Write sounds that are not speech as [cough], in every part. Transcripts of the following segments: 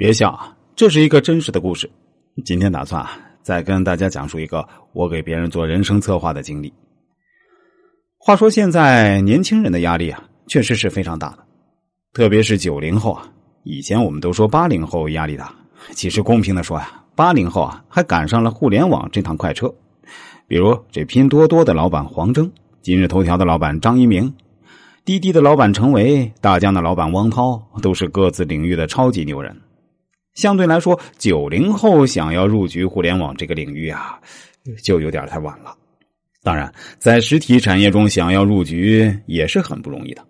别笑啊，这是一个真实的故事。今天打算，再跟大家讲述一个我给别人做人生策划的经历。话说现在年轻人的压力啊，确实是非常大的，特别是九零后啊。以前我们都说八零后压力大，其实公平的说呀，八零后啊还赶上了互联网这趟快车。比如这拼多多的老板黄峥，今日头条的老板张一鸣，滴滴的老板程维，大疆的老板汪涛，都是各自领域的超级牛人。相对来说，九零后想要入局互联网这个领域啊，就有点太晚了。当然，在实体产业中想要入局也是很不容易的。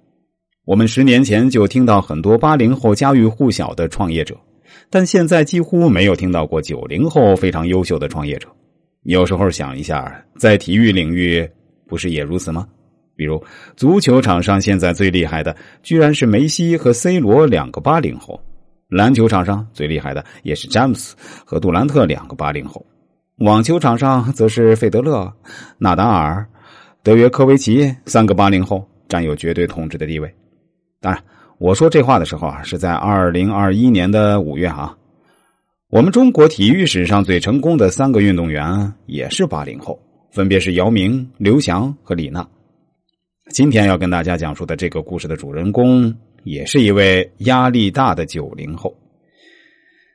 我们十年前就听到很多八零后家喻户晓的创业者，但现在几乎没有听到过九零后非常优秀的创业者。有时候想一下，在体育领域不是也如此吗？比如足球场上现在最厉害的，居然是梅西和 C 罗两个八零后。篮球场上最厉害的也是詹姆斯和杜兰特两个八零后，网球场上则是费德勒、纳达尔、德约科维奇三个八零后占有绝对统治的地位。当然，我说这话的时候啊，是在二零二一年的五月啊。我们中国体育史上最成功的三个运动员也是八零后，分别是姚明、刘翔和李娜。今天要跟大家讲述的这个故事的主人公。也是一位压力大的九零后，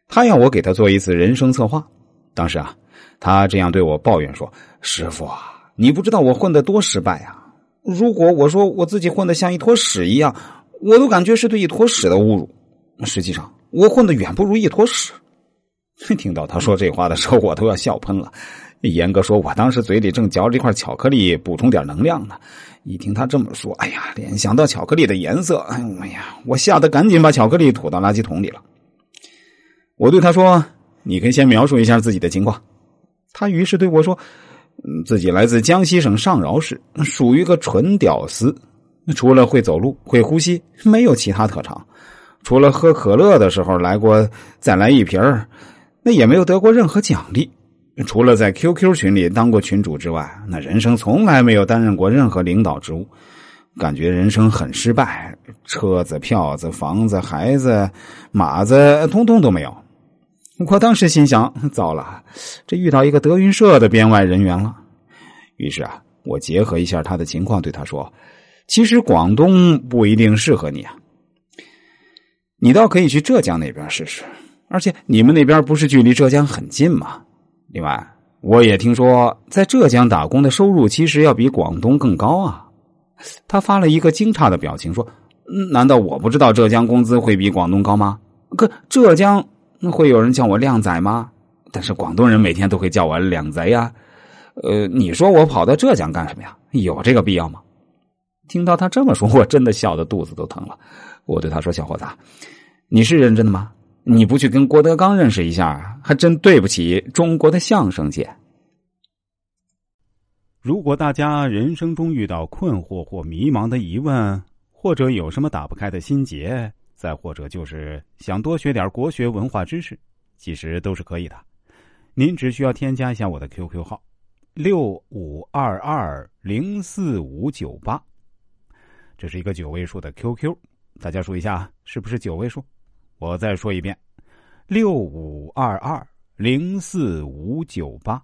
他要我给他做一次人生策划。当时啊，他这样对我抱怨说：“师傅啊，你不知道我混的多失败啊！如果我说我自己混的像一坨屎一样，我都感觉是对一坨屎的侮辱。实际上，我混的远不如一坨屎。” [laughs] 听到他说这话的时候，我都要笑喷了。严格说，我当时嘴里正嚼着一块巧克力，补充点能量呢。一听他这么说，哎呀，联想到巧克力的颜色，哎呀，我吓得赶紧把巧克力吐到垃圾桶里了。我对他说：“你可以先描述一下自己的情况。”他于是对我说：“自己来自江西省上饶市，属于个纯屌丝，除了会走路、会呼吸，没有其他特长。除了喝可乐的时候来过再来一瓶那也没有得过任何奖励。”除了在 QQ 群里当过群主之外，那人生从来没有担任过任何领导职务，感觉人生很失败。车子、票子、房子、孩子、马子，通通都没有。我当时心想：糟了，这遇到一个德云社的编外人员了。于是啊，我结合一下他的情况，对他说：“其实广东不一定适合你啊，你倒可以去浙江那边试试。而且你们那边不是距离浙江很近吗？”另外，我也听说在浙江打工的收入其实要比广东更高啊。他发了一个惊诧的表情，说：“难道我不知道浙江工资会比广东高吗？可浙江会有人叫我靓仔吗？但是广东人每天都会叫我靓贼呀。呃，你说我跑到浙江干什么呀？有这个必要吗？”听到他这么说，我真的笑得肚子都疼了。我对他说：“小伙子，你是认真的吗？”你不去跟郭德纲认识一下，还真对不起中国的相声界。如果大家人生中遇到困惑或迷茫的疑问，或者有什么打不开的心结，再或者就是想多学点国学文化知识，其实都是可以的。您只需要添加一下我的 QQ 号：六五二二零四五九八，这是一个九位数的 QQ，大家数一下，是不是九位数？我再说一遍，六五二二零四五九八。